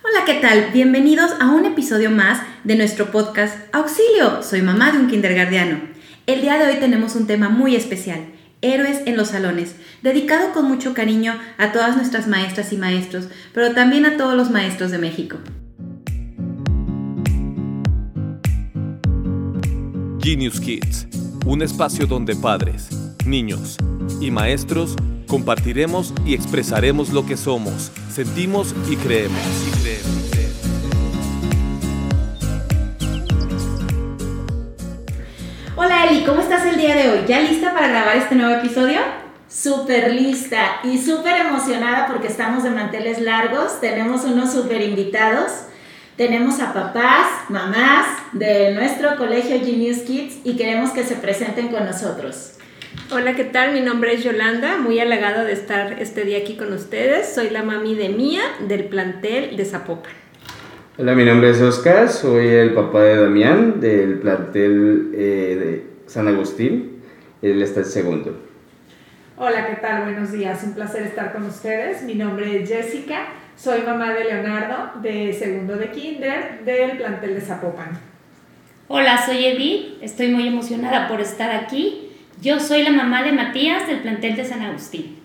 Hola, ¿qué tal? Bienvenidos a un episodio más de nuestro podcast Auxilio, soy mamá de un kindergardiano. El día de hoy tenemos un tema muy especial, Héroes en los Salones, dedicado con mucho cariño a todas nuestras maestras y maestros, pero también a todos los maestros de México. Genius Kids, un espacio donde padres, niños y maestros compartiremos y expresaremos lo que somos, sentimos y creemos. Hola Eli, ¿cómo estás el día de hoy? ¿Ya lista para grabar este nuevo episodio? Súper lista y súper emocionada porque estamos de manteles largos, tenemos unos súper invitados, tenemos a papás, mamás de nuestro colegio Genius Kids y queremos que se presenten con nosotros. Hola, ¿qué tal? Mi nombre es Yolanda, muy halagada de estar este día aquí con ustedes. Soy la mami de Mía del plantel de Zapopan. Hola, mi nombre es Oscar, soy el papá de Damián del plantel eh, de San Agustín. Él está en segundo. Hola, ¿qué tal? Buenos días, un placer estar con ustedes. Mi nombre es Jessica, soy mamá de Leonardo de segundo de kinder del plantel de Zapopan. Hola, soy Edith, estoy muy emocionada por estar aquí yo soy la mamá de Matías del plantel de San Agustín.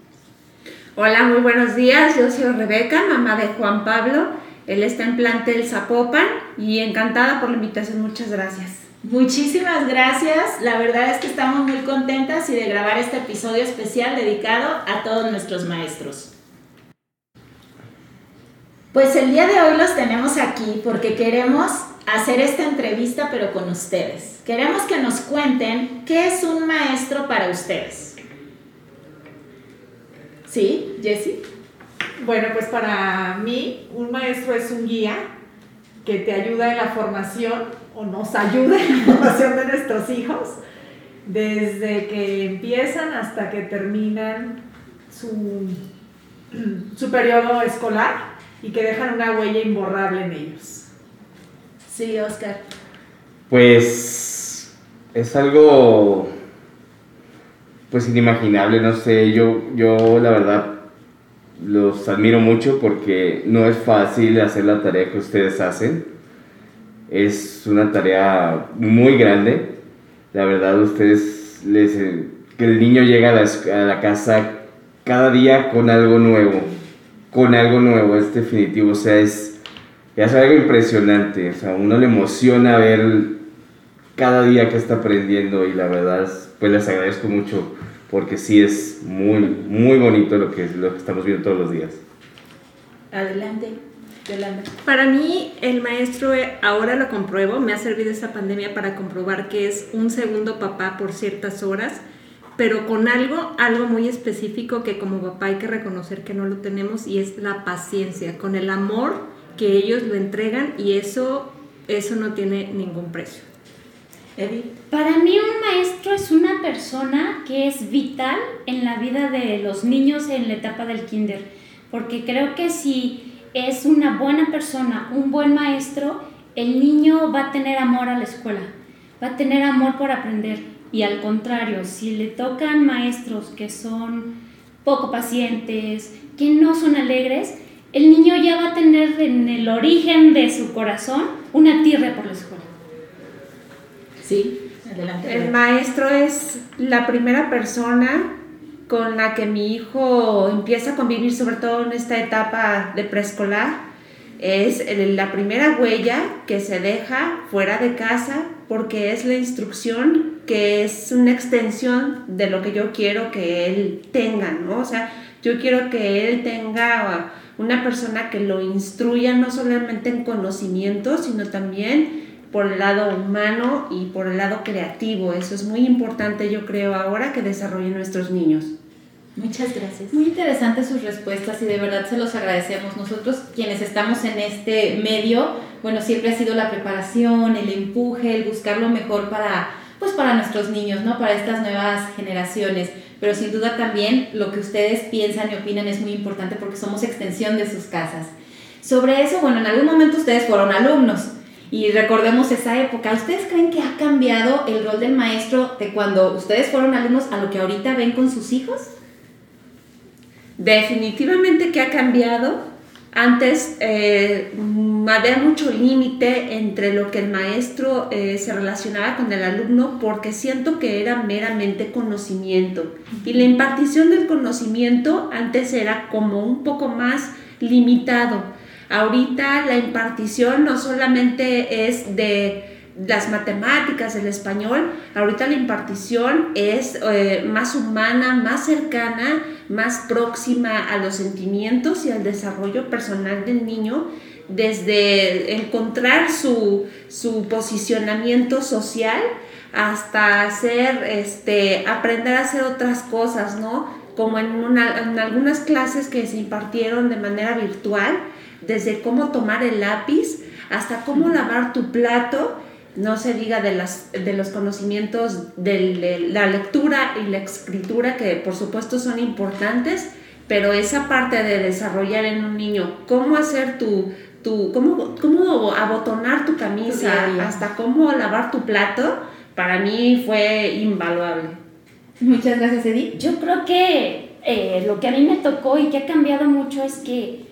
Hola, muy buenos días. Yo soy Rebeca, mamá de Juan Pablo. Él está en plantel Zapopan y encantada por la invitación. Muchas gracias. Muchísimas gracias. La verdad es que estamos muy contentas y de grabar este episodio especial dedicado a todos nuestros maestros. Pues el día de hoy los tenemos aquí porque queremos hacer esta entrevista pero con ustedes. Queremos que nos cuenten qué es un maestro para ustedes. ¿Sí, Jessie? Bueno, pues para mí un maestro es un guía que te ayuda en la formación o nos ayuda en la formación de nuestros hijos desde que empiezan hasta que terminan su, su periodo escolar y que dejan una huella imborrable en ellos. Sí, Oscar. Pues es algo pues inimaginable, no sé, yo, yo la verdad los admiro mucho porque no es fácil hacer la tarea que ustedes hacen. Es una tarea muy grande. La verdad, ustedes, les, que el niño llega a la, a la casa cada día con algo nuevo. Con algo nuevo, es definitivo. O sea, es, es algo impresionante, o sea, uno le emociona ver cada día que está aprendiendo y la verdad, pues les agradezco mucho porque sí es muy, muy bonito lo que, lo que estamos viendo todos los días. Adelante. Yolanda. Para mí, el maestro, eh, ahora lo compruebo, me ha servido esta pandemia para comprobar que es un segundo papá por ciertas horas, pero con algo, algo muy específico que como papá hay que reconocer que no lo tenemos y es la paciencia, con el amor que ellos lo entregan y eso, eso no tiene ningún precio. Para mí un maestro es una persona que es vital en la vida de los niños en la etapa del kinder, porque creo que si es una buena persona, un buen maestro, el niño va a tener amor a la escuela, va a tener amor por aprender. Y al contrario, si le tocan maestros que son poco pacientes, que no son alegres, el niño ya va a tener en el origen de su corazón una tierra por la escuela. Sí, adelante. El maestro es la primera persona con la que mi hijo empieza a convivir, sobre todo en esta etapa de preescolar. Es la primera huella que se deja fuera de casa porque es la instrucción que es una extensión de lo que yo quiero que él tenga, ¿no? O sea, yo quiero que él tenga una persona que lo instruya no solamente en conocimiento, sino también por el lado humano y por el lado creativo. Eso es muy importante, yo creo, ahora que desarrollen nuestros niños. Muchas gracias. Muy interesantes sus respuestas y de verdad se los agradecemos. Nosotros quienes estamos en este medio, bueno, siempre ha sido la preparación, el empuje, el buscar lo mejor para, pues para nuestros niños, ¿no? Para estas nuevas generaciones pero sin duda también lo que ustedes piensan y opinan es muy importante porque somos extensión de sus casas. Sobre eso, bueno, en algún momento ustedes fueron alumnos y recordemos esa época. ¿Ustedes creen que ha cambiado el rol del maestro de cuando ustedes fueron alumnos a lo que ahorita ven con sus hijos? Definitivamente que ha cambiado Antes eh, había mucho límite entre lo que el maestro eh, se relacionaba con el alumno porque siento que era meramente conocimiento. Y la impartición del conocimiento antes era como un poco más limitado. Ahorita la impartición no solamente es de las matemáticas, el español, ahorita la impartición es eh, más humana, más cercana, más próxima a los sentimientos y al desarrollo personal del niño, desde encontrar su, posicionamiento social hasta hacer, este, aprender a hacer otras cosas, ¿no? Como en, en algunas clases que se impartieron de manera virtual, desde cómo tomar el lápiz hasta cómo lavar tu plato, no se diga de, las, de los conocimientos de la lectura y la escritura, que por supuesto son importantes, pero esa parte de desarrollar en un niño cómo hacer tu, tu cómo, cómo abotonar tu camisa, hasta cómo lavar tu plato, para mí fue invaluable. Muchas gracias, Edith. Yo creo que eh, lo que a mí me tocó y que ha cambiado mucho es que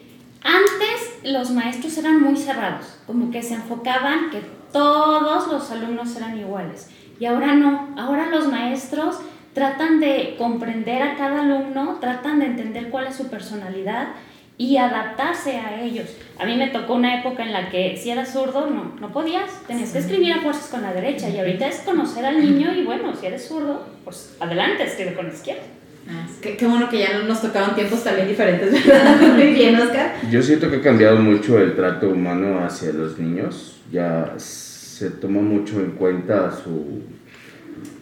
antes los maestros eran muy cerrados, como que se enfocaban que todos los alumnos eran iguales. Y ahora no, ahora los maestros tratan de comprender a cada alumno, tratan de entender cuál es su personalidad y adaptarse a ellos. A mí me tocó una época en la que si eras zurdo, no, no podías, tenías que escribir a fuerzas con la derecha y ahorita es conocer al niño y bueno, si eres zurdo, pues adelante, escribe con la izquierda. Ah, qué, qué, bueno que ya no nos tocaban tiempos también diferentes, ¿verdad? Muy bien, Oscar. Yo siento que ha cambiado mucho el trato humano hacia los niños. Ya se toma mucho en cuenta su.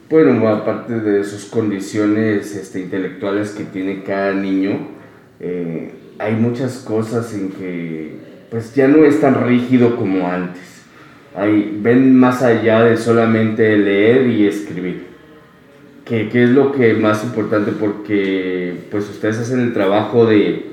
Bueno, aparte de sus condiciones este, intelectuales que tiene cada niño, eh, hay muchas cosas en que pues ya no es tan rígido como antes. Hay, ven más allá de solamente leer y escribir que, es lo que más importante porque pues ustedes hacen el trabajo de,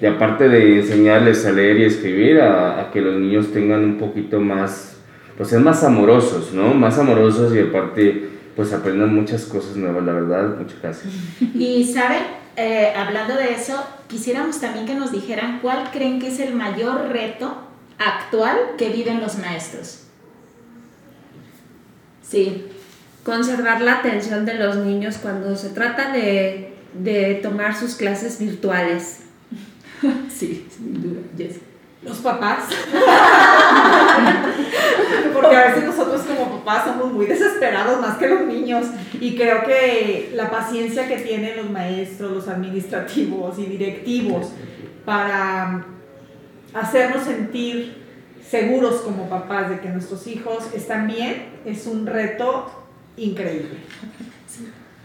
de aparte de enseñarles a leer y escribir, a, que los niños tengan un poquito más, pues ser más amorosos, ¿no? Más amorosos y aparte pues aprendan muchas cosas nuevas, la verdad, muchas gracias. Y saben, eh, hablando de eso, quisiéramos también que nos dijeran cuál creen que es el mayor reto actual que viven los maestros. Sí, conservar la atención de los niños cuando se trata de, de tomar sus clases virtuales. Sí, sin duda, Los papás. Porque a veces nosotros como papás somos muy desesperados más que los niños. Y creo que la paciencia que tienen los maestros, los administrativos y directivos para hacernos sentir seguros como papás de que nuestros hijos están bien es un reto increíble.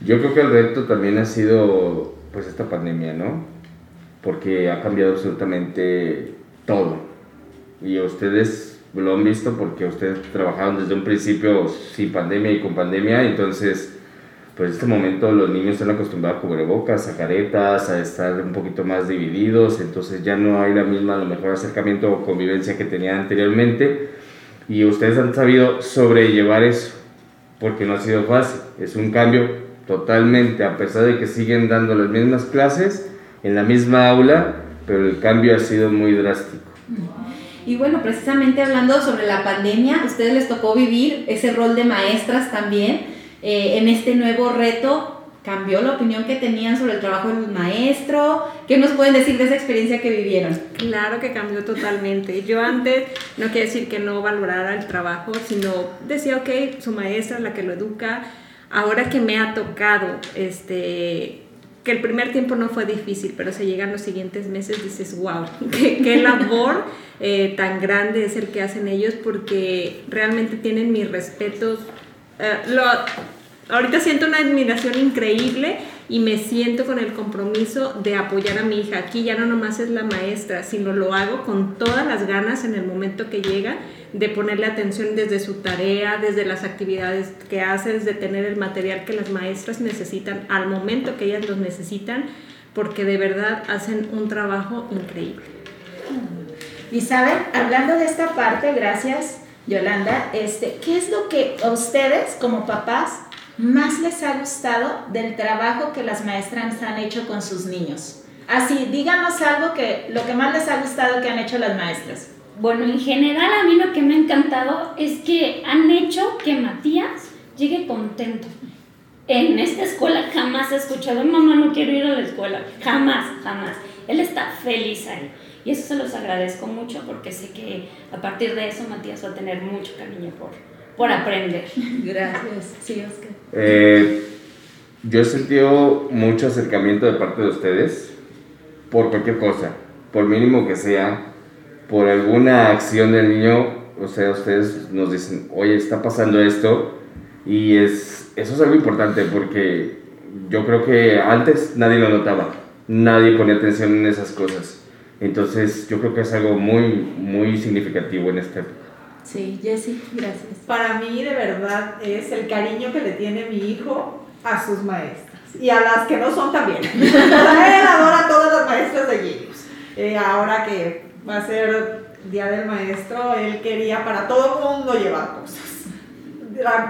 Yo creo que el reto también ha sido pues esta pandemia, ¿no? Porque ha cambiado absolutamente todo. Y ustedes lo han visto porque ustedes trabajaron desde un principio sin pandemia y con pandemia, entonces pues en este momento los niños están acostumbrados a cubrebocas, a caretas, a estar un poquito más divididos, entonces ya no hay la misma, a lo mejor acercamiento o convivencia que tenían anteriormente y ustedes han sabido sobrellevar eso porque no ha sido fácil. Es un cambio totalmente, a pesar de que siguen dando las mismas clases en la misma aula, pero el cambio ha sido muy drástico. Y bueno, precisamente hablando sobre la pandemia, a ustedes les tocó vivir ese rol de maestras también eh, en este nuevo reto. ¿Cambió la opinión que tenían sobre el trabajo del maestro? ¿Qué nos pueden decir de esa experiencia que vivieron? Claro que cambió totalmente. Yo antes, no quiere decir que no valorara el trabajo, sino decía, ok, su maestra, la que lo educa, ahora que me ha tocado, este, que el primer tiempo no fue difícil, pero se llegan los siguientes meses, dices, wow, qué, labor eh, tan grande es el que hacen ellos, porque realmente tienen mis respetos. Eh, lo, ahorita siento una admiración increíble y me siento con el compromiso de apoyar a mi hija. Aquí ya no nomás es la maestra, sino lo hago con todas las ganas en el momento que llega de ponerle atención desde su tarea, desde las actividades que hace, de tener el material que las maestras necesitan al momento que ellas los necesitan, porque de verdad hacen un trabajo increíble. Y hablando de esta parte, gracias Yolanda, este, ¿qué es lo que ustedes como papás más les ha gustado del trabajo que las maestras han hecho con sus niños? Así, díganos algo que lo que más les ha gustado que han hecho las maestras. Bueno, en general a mí lo que me ha encantado es que han hecho que Matías llegue contento. En esta escuela jamás he escuchado, mamá, no quiero ir a la escuela. Jamás, jamás. Él está feliz ahí. Y eso se los agradezco mucho porque sé que a partir de eso Matías va a tener mucho cariño por, por aprender. Gracias. Sí, Oscar. Eh, yo he sentido mucho acercamiento de parte de ustedes por cualquier cosa, por mínimo que sea, por alguna acción del niño, o sea, ustedes nos dicen, oye, está pasando esto, y es, eso es algo importante porque yo creo que antes nadie lo notaba, nadie ponía atención en esas cosas. Entonces yo creo que es algo muy, muy significativo en esta época. Sí, Jessy, gracias. Para mí de verdad es el cariño que le tiene mi hijo a sus maestras y a las que no son también. Él adora a todas las maestras de Genius. Eh, ahora que va a ser Día del Maestro, él quería para todo el mundo llevar cosas.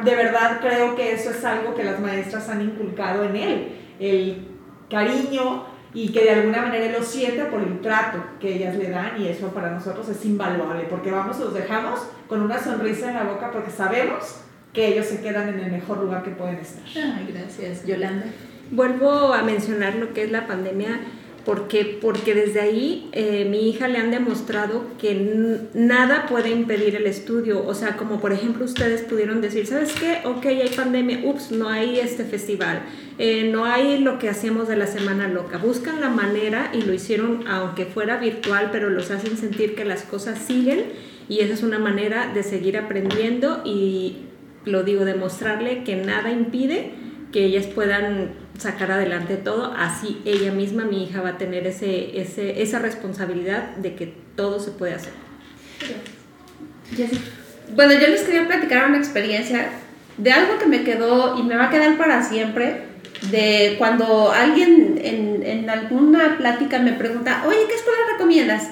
De verdad creo que eso es algo que las maestras han inculcado en él, el cariño y que de alguna manera él lo siente por el trato que ellas le dan y eso para nosotros es invaluable porque vamos, los dejamos con una sonrisa en la boca porque sabemos que ellos se quedan en el mejor lugar que pueden estar. Ay, gracias. Yolanda. Vuelvo a mencionar lo que es la pandemia porque, porque desde ahí eh, mi hija le han demostrado que nada puede impedir el estudio. O sea, como por ejemplo ustedes pudieron decir, ¿sabes qué? Ok, hay pandemia, ups, no hay este festival, eh, no hay lo que hacemos de la Semana Loca. Buscan la manera y lo hicieron aunque fuera virtual, pero los hacen sentir que las cosas siguen y esa es una manera de seguir aprendiendo y lo digo, demostrarle que nada impide que ellas puedan sacar adelante todo, así ella misma, mi hija, va a tener ese, ese, esa responsabilidad de que todo se puede hacer. Bueno, yo les quería platicar una experiencia de algo que me quedó y me va a quedar para siempre, de cuando alguien en, en alguna plática me pregunta, oye, ¿qué escuela recomiendas?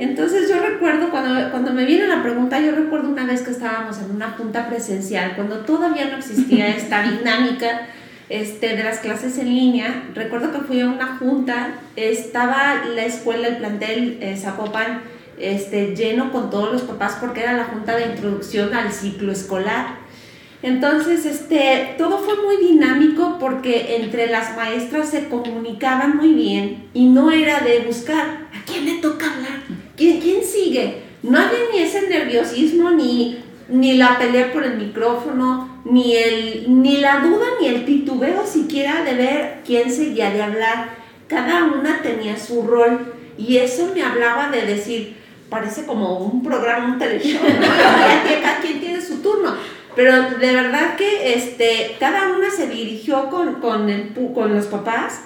Entonces yo recuerdo, cuando, cuando me viene la pregunta, yo recuerdo una vez que estábamos en una junta presencial, cuando todavía no existía esta dinámica este, de las clases en línea. Recuerdo que fui a una junta, estaba la escuela, el plantel eh, Zapopan, este, lleno con todos los papás porque era la junta de introducción al ciclo escolar. Entonces, este, todo fue muy dinámico porque entre las maestras se comunicaban muy bien y no era de buscar a quién le toca hablar, quién, quién sigue. No había ni ese nerviosismo, ni, ni la pelea por el micrófono, ni, el, ni la duda, ni el titubeo siquiera de ver quién seguía de hablar. Cada una tenía su rol y eso me hablaba de decir, parece como un programa, un teleshow, ¿no? cada quien tiene su turno pero de verdad que este, cada una se dirigió con, con, el, con los papás,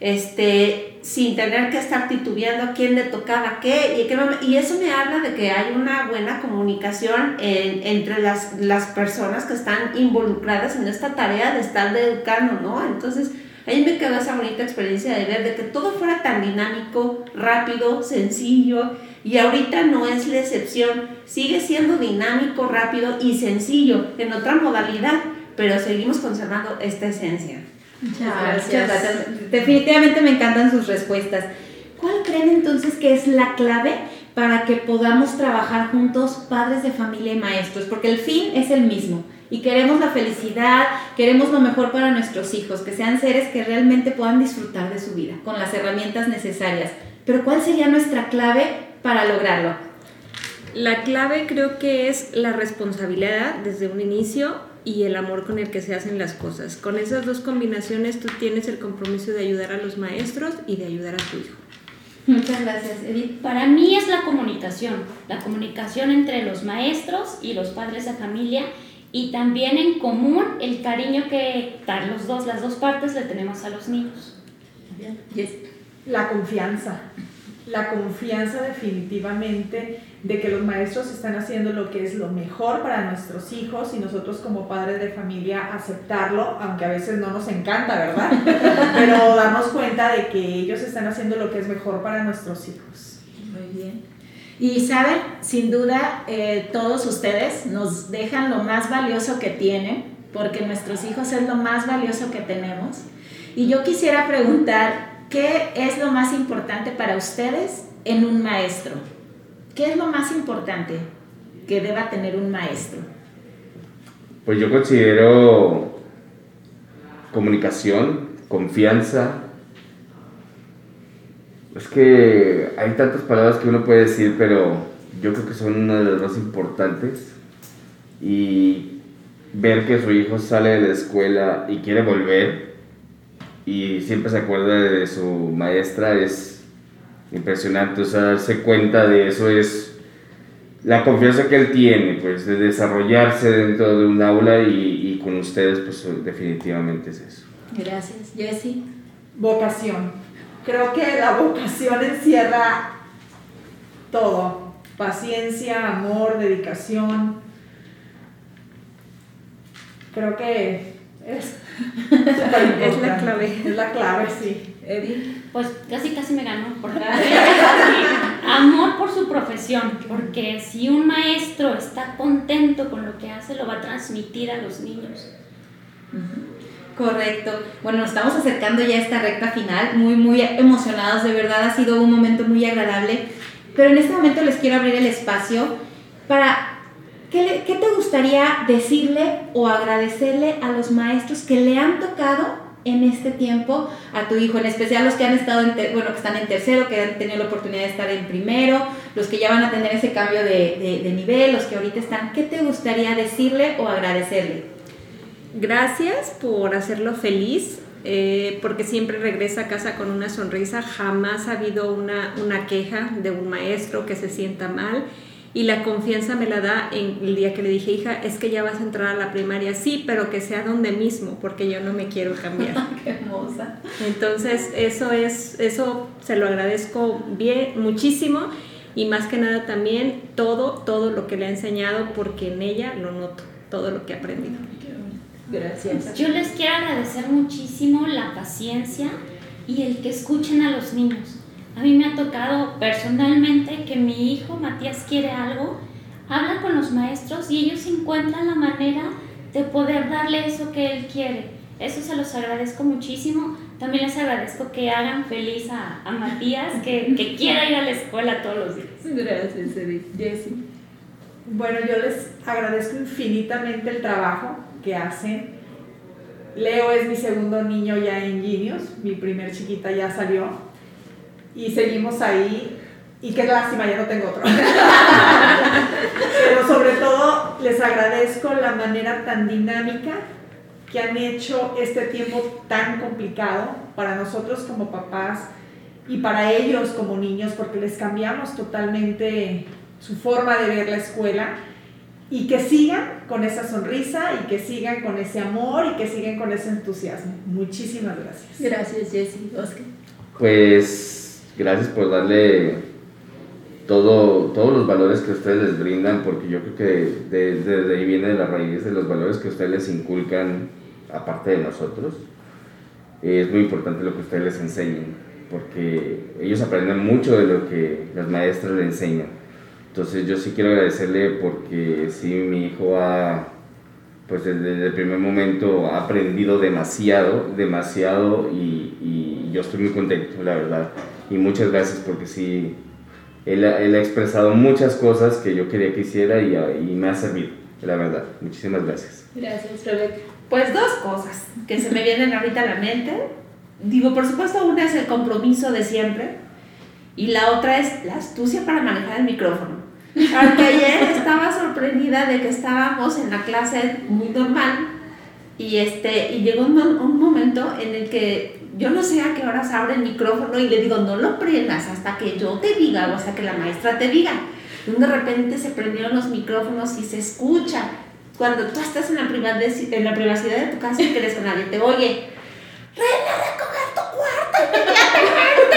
este, sin tener que estar titubeando quién le tocaba qué. Y, qué, y eso me habla de que hay una buena comunicación entre las, las personas que están involucradas en esta tarea de estar educando, ¿no? Entonces, ahí me quedó esa bonita experiencia de ver de que todo fuera tan dinámico, rápido, sencillo y ahorita no es la excepción, sigue siendo dinámico, rápido y sencillo en otra modalidad, pero seguimos conservando esta esencia. Muchas gracias. Definitivamente me encantan sus respuestas. ¿Cuál creen entonces que es la clave para que podamos trabajar juntos padres de familia y maestros? Porque el fin es el mismo y queremos la felicidad, queremos lo mejor para nuestros hijos, que sean seres que realmente puedan disfrutar de su vida con las herramientas necesarias. Pero ¿cuál sería nuestra clave para lograrlo? La clave creo que es la responsabilidad desde un inicio y el amor con el que se hacen las cosas. Con esas dos combinaciones tú tienes el compromiso de ayudar a los maestros y de ayudar a tu hijo. Muchas gracias, Edith. Para mí es la comunicación, la comunicación entre los maestros y los padres de familia y también en común el cariño que los dos, las dos partes le tenemos a los niños. La confianza la confianza definitivamente de que los maestros están haciendo lo que es lo mejor para nuestros hijos y nosotros como padres de familia aceptarlo, aunque a veces no nos encanta, ¿verdad? Pero darnos cuenta de que ellos están haciendo lo que es mejor para nuestros hijos. Muy bien. Y saben, sin duda, eh, todos ustedes nos dejan lo más valioso que tienen, porque nuestros hijos es lo más valioso que tenemos. Y yo quisiera preguntar, ¿qué es lo más importante para ustedes en un maestro? ¿Qué es lo más importante que deba tener un maestro? Pues yo considero comunicación, confianza. Es que hay tantas palabras que uno puede decir, pero yo creo que son una de las más importantes. Y ver que su hijo sale de la escuela y quiere volver y siempre se acuerda de su maestra es impresionante. O sea, darse cuenta de eso es la confianza que él tiene, pues, de desarrollarse dentro de un aula y, y con ustedes, pues, definitivamente es eso. Gracias. Jessie. Vocación. Creo que la vocación encierra todo. Paciencia, amor, dedicación. Creo que es Es la clave. Es la clave, sí. Eddie. Pues casi casi me ganó por Amor por su profesión, porque si un maestro está contento con lo que hace, lo va a transmitir a los niños. Correcto. Bueno, nos estamos acercando ya a esta recta final, muy, muy emocionados, de verdad. Ha sido un momento muy agradable, pero en este momento les quiero abrir el espacio para, ¿qué, qué te gustaría decirle o agradecerle a los maestros que le han tocado en este tiempo a tu hijo, en especial los que han estado, en ter- bueno, que están en tercero, que han tenido la oportunidad de estar en primero, los que ya van a tener ese cambio de, de- de nivel, los que ahorita están, ¿qué te gustaría decirle o agradecerle? Gracias por hacerlo feliz, eh, porque siempre regresa a casa con una sonrisa. Jamás ha habido una, una queja de un maestro que se sienta mal. Y la confianza me la da en el día que le dije, hija, es que ya vas a entrar a la primaria, sí, pero que sea donde mismo, porque yo no me quiero cambiar. Qué hermosa. Entonces, eso es, eso se lo agradezco bien, muchísimo. Y más que nada también todo, todo lo que le ha enseñado, porque en ella lo noto, todo lo que ha aprendido. Gracias. Yo les quiero agradecer muchísimo la paciencia y el que escuchen a los niños. A mí me ha tocado personalmente que mi hijo Matías quiere algo, habla con los maestros y ellos encuentran la manera de poder darle eso que él quiere. Eso se los agradezco muchísimo. También les agradezco que hagan feliz a, a Matías, que, que quiera ir a la escuela todos los días. Gracias, Edith. Jessie. Bueno, yo les agradezco infinitamente el trabajo que hacen. Leo es mi segundo niño ya en Genius, mi primer chiquita ya salió y seguimos ahí y qué lástima, ya no tengo otro. Pero sobre todo les agradezco la manera tan dinámica que han hecho este tiempo tan complicado para nosotros como papás y para ellos como niños porque les cambiamos totalmente su forma de ver la escuela y que sigan con esa sonrisa y que sigan con ese amor y que sigan con ese entusiasmo. Muchísimas gracias. Gracias, Jessie. Oscar. Pues gracias por darle todo, todos los valores que ustedes les brindan, porque yo creo que de- desde ahí viene la raíz de los valores que ustedes les inculcan, aparte de nosotros. Es muy importante lo que ustedes les enseñen, porque ellos aprenden mucho de lo que las maestras les enseñan. Entonces yo sí quiero agradecerle porque sí, mi hijo ha, pues desde el primer momento ha aprendido demasiado, demasiado y, yo estoy muy contento, la verdad. Y muchas gracias porque sí, él ha expresado muchas cosas que yo quería que hiciera y, y me ha servido, la verdad. Muchísimas gracias. Gracias, Rebeca. Pues dos cosas que se me vienen ahorita a la mente. Digo, por supuesto, una es el compromiso de siempre y la otra es la astucia para manejar el micrófono. Aunque ayer estaba sorprendida de que estábamos en la clase muy normal y, este, y llegó un, un momento en el que yo no sé a qué horas abre el micrófono y le digo, no lo prendas hasta que yo te diga o hasta que la maestra te diga. Y de repente se prendieron los micrófonos y se escucha. Cuando tú estás en la, en la privacidad de tu casa y crees que nadie te oye. ¡Ven a recoger tu cuarto inmediatamente!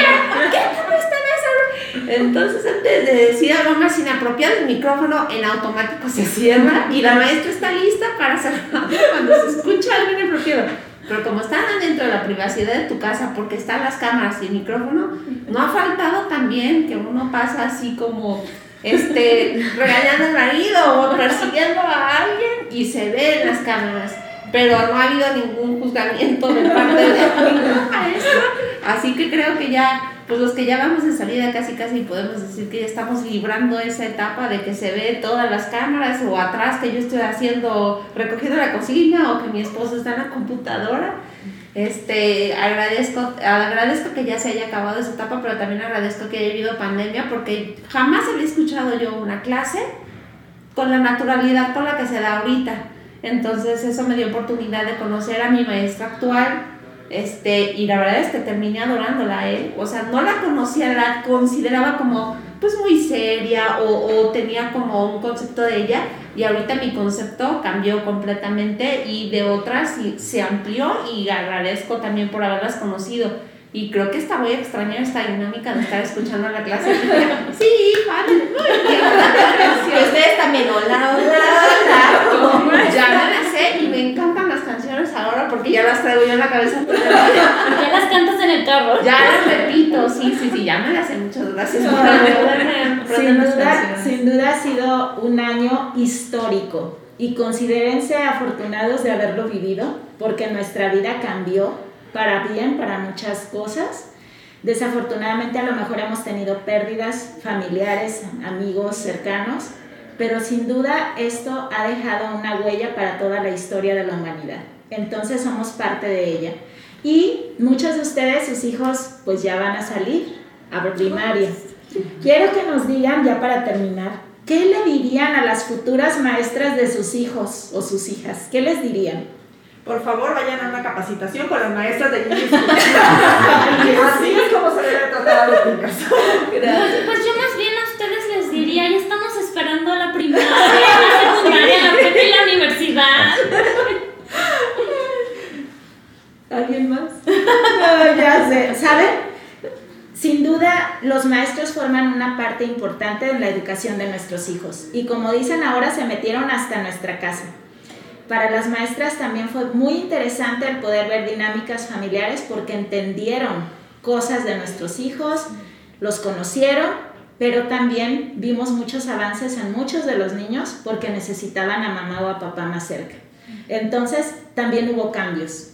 ¿Qué tal esta vez? Entonces, antes de decir algo más inapropiado, el micrófono en automático se cierra y la maestra está lista para cerrarlo cuando se escucha algo inapropiado. Pero como están adentro de la privacidad de tu casa, porque están las cámaras y el micrófono, no ha faltado también que uno pasa así como este, regañando al marido o persiguiendo a alguien y se ve en las cámaras. Pero no ha habido ningún juzgamiento de parte de ningún maestro Así que creo que ya, pues los que ya vamos de salida casi casi podemos decir que ya estamos librando esa etapa de que se ve todas las cámaras o atrás que yo estoy haciendo, recogiendo la cocina o que mi esposo está en la computadora. Este, agradezco, agradezco que ya se haya acabado esa etapa, pero también agradezco que haya habido pandemia porque jamás había escuchado yo una clase con la naturalidad con la que se da ahorita. Entonces eso me dio oportunidad de conocer a mi maestra actual, este, y la verdad es que terminé adorándola a él. O sea, no la conocía, la consideraba como pues muy seria o, o, tenía como un concepto de ella y ahorita mi concepto cambió completamente y de otras se amplió y agradezco también por haberlas conocido y creo que está muy extraña esta dinámica de estar escuchando la clase. sí, vale. Y ustedes también, hola, hola, hola. Ya me sé y me ahora porque ya las traigo yo en la cabeza. Ya las cantas en el carro. Ya las repito, sí, sí, sí, ya me las sé. Muchas gracias sin duda, sin duda ha sido un año histórico y considérense afortunados de haberlo vivido porque nuestra vida cambió para bien, para muchas cosas. Desafortunadamente a lo mejor hemos tenido pérdidas familiares, amigos cercanos, pero sin duda esto ha dejado una huella para toda la historia de la humanidad. Entonces somos parte de ella. Y muchos de ustedes, sus hijos, pues ya van a salir a primaria. Quiero que nos digan, ya para terminar, ¿qué le dirían a las futuras maestras de sus hijos o sus hijas? ¿Qué les dirían? por favor vayan a una capacitación con las maestras de inglés. Así es como se debe tratar a los niños. Pues yo más bien a ustedes les diría, ya estamos esperando la primaria, la secundaria, la prepa y la universidad. ¿Alguien más? No, ya sé. ¿Saben? Sin duda, los maestros forman una parte importante en la educación de nuestros hijos. Y como dicen ahora, se metieron hasta nuestra casa. Para las maestras también fue muy interesante el poder ver dinámicas familiares porque entendieron cosas de nuestros hijos, los conocieron, pero también vimos muchos avances en muchos de los niños porque necesitaban a mamá o a papá más cerca. Entonces también hubo cambios.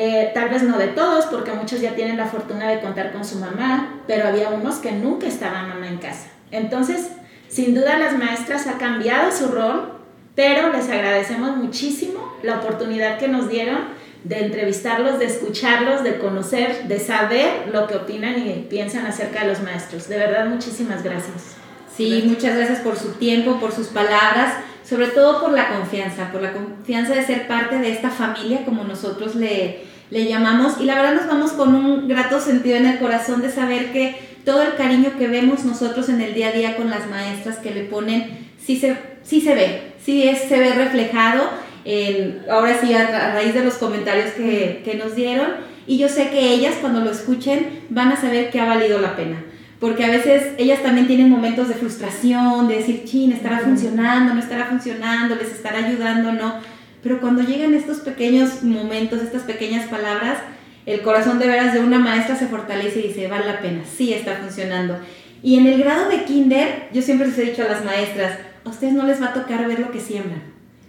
Eh, tal vez no de todos, porque muchos ya tienen la fortuna de contar con su mamá, pero había unos que nunca estaban mamá en casa. Entonces, sin duda las maestras ha cambiado su rol pero les agradecemos muchísimo la oportunidad que nos dieron de entrevistarlos, de escucharlos, de conocer, de saber lo que opinan y piensan acerca de los maestros. De verdad, muchísimas gracias. Sí, muchas gracias por su tiempo, por sus palabras, sobre todo por la confianza, por la confianza de ser parte de esta familia como nosotros le, le llamamos. Y la verdad nos vamos con un grato sentido en el corazón de saber que todo el cariño que vemos nosotros en el día a día con las maestras que le ponen, sí se, sí se ve, sí es, se ve reflejado, en, ahora sí a, raíz de los comentarios que, que nos dieron, y yo sé que ellas cuando lo escuchen van a saber que ha valido la pena porque a veces ellas también tienen momentos de frustración, de decir, chin, estará funcionando, no estará funcionando, les estará ayudando, no. Pero cuando llegan estos pequeños momentos, estas pequeñas palabras, el corazón de veras de una maestra se fortalece y dice, vale la pena, sí está funcionando. Y en el grado de kinder, yo siempre les he dicho a las maestras, a ustedes no les va a tocar ver lo que siembran.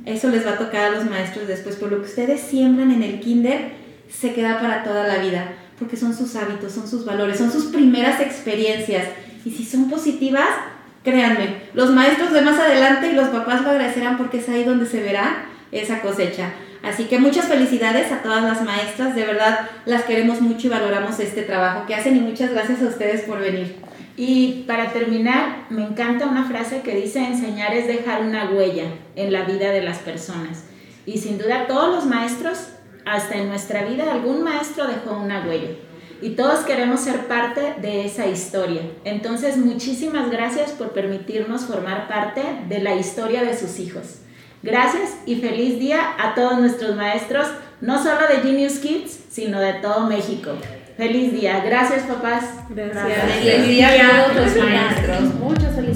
Eso les va a tocar a los maestros después, por lo que ustedes siembran en el kinder se queda para toda la vida, porque son sus hábitos, son sus valores, son sus primeras experiencias. Y si son positivas, créanme, los maestros de más adelante y los papás lo agradecerán porque es ahí donde se verá esa cosecha. Así que muchas felicidades a todas las maestras, de verdad las queremos mucho y valoramos este trabajo que hacen y muchas gracias a ustedes por venir. Y para terminar, me encanta una frase que dice, enseñar es dejar una huella en la vida de las personas. Y sin duda todos los maestros, hasta en nuestra vida, algún maestro dejó una huella. Y todos queremos ser parte de esa historia. Entonces, muchísimas gracias por permitirnos formar parte de la historia de sus hijos. Gracias y feliz día a todos nuestros maestros, no solo de Genius Kids, sino de todo México. Feliz día. Gracias, papás. Gracias. Feliz día a todos los maestros. Muchas felicidades.